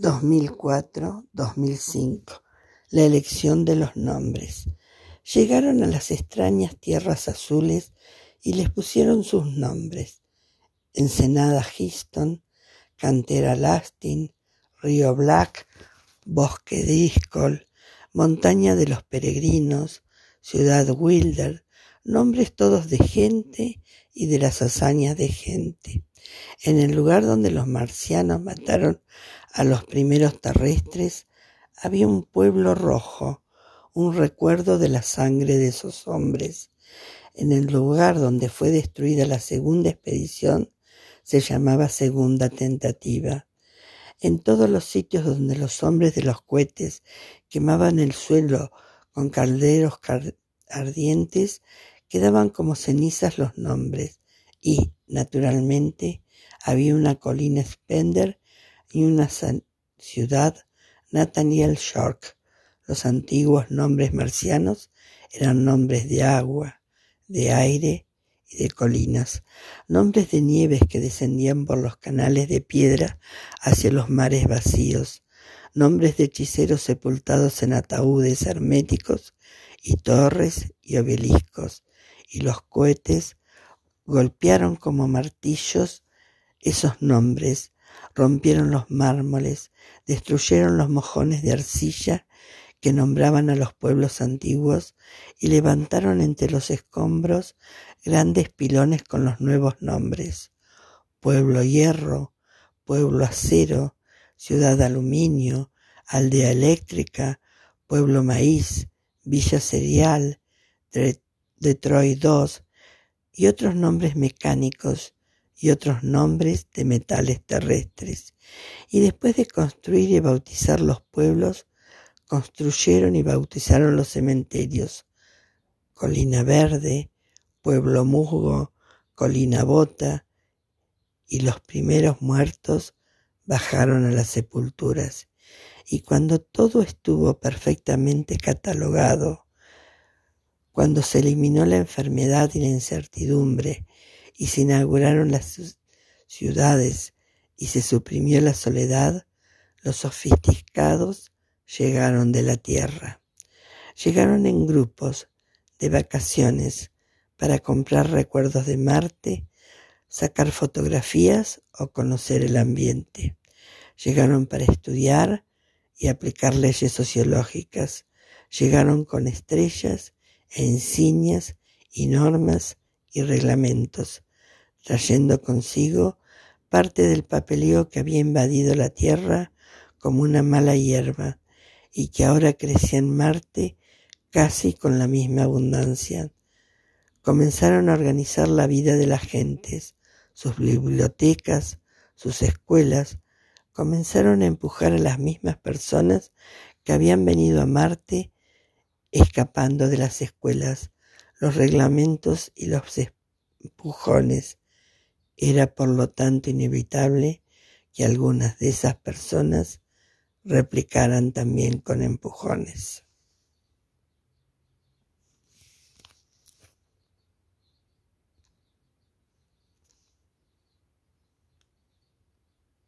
2004-2005. La elección de los nombres. Llegaron a las extrañas tierras azules y les pusieron sus nombres. Ensenada Houston, Cantera Lasting, Río Black, Bosque Discol, Montaña de los Peregrinos, Ciudad Wilder, nombres todos de gente y de las hazañas de gente. En el lugar donde los marcianos mataron a los primeros terrestres, había un pueblo rojo, un recuerdo de la sangre de esos hombres. En el lugar donde fue destruida la segunda expedición se llamaba Segunda Tentativa. En todos los sitios donde los hombres de los cohetes quemaban el suelo con calderos ardientes, quedaban como cenizas los nombres y, naturalmente, había una colina Spender y una ciudad Nathaniel Shark. Los antiguos nombres marcianos eran nombres de agua, de aire y de colinas, nombres de nieves que descendían por los canales de piedra hacia los mares vacíos, nombres de hechiceros sepultados en ataúdes herméticos y torres y obeliscos, y los cohetes golpearon como martillos esos nombres, rompieron los mármoles, destruyeron los mojones de arcilla que nombraban a los pueblos antiguos y levantaron entre los escombros grandes pilones con los nuevos nombres. Pueblo hierro, pueblo acero, ciudad aluminio, aldea eléctrica, pueblo maíz, villa cereal, Detroit 2 y otros nombres mecánicos y otros nombres de metales terrestres. Y después de construir y bautizar los pueblos, construyeron y bautizaron los cementerios. Colina Verde, Pueblo Musgo, Colina Bota, y los primeros muertos bajaron a las sepulturas. Y cuando todo estuvo perfectamente catalogado, cuando se eliminó la enfermedad y la incertidumbre, y se inauguraron las ciudades y se suprimió la soledad, los sofisticados llegaron de la tierra. Llegaron en grupos de vacaciones para comprar recuerdos de Marte, sacar fotografías o conocer el ambiente. Llegaron para estudiar y aplicar leyes sociológicas. Llegaron con estrellas e insignias y normas y reglamentos trayendo consigo parte del papeleo que había invadido la tierra como una mala hierba y que ahora crecía en Marte casi con la misma abundancia. Comenzaron a organizar la vida de las gentes, sus bibliotecas, sus escuelas, comenzaron a empujar a las mismas personas que habían venido a Marte escapando de las escuelas, los reglamentos y los empujones era por lo tanto inevitable que algunas de esas personas replicaran también con empujones.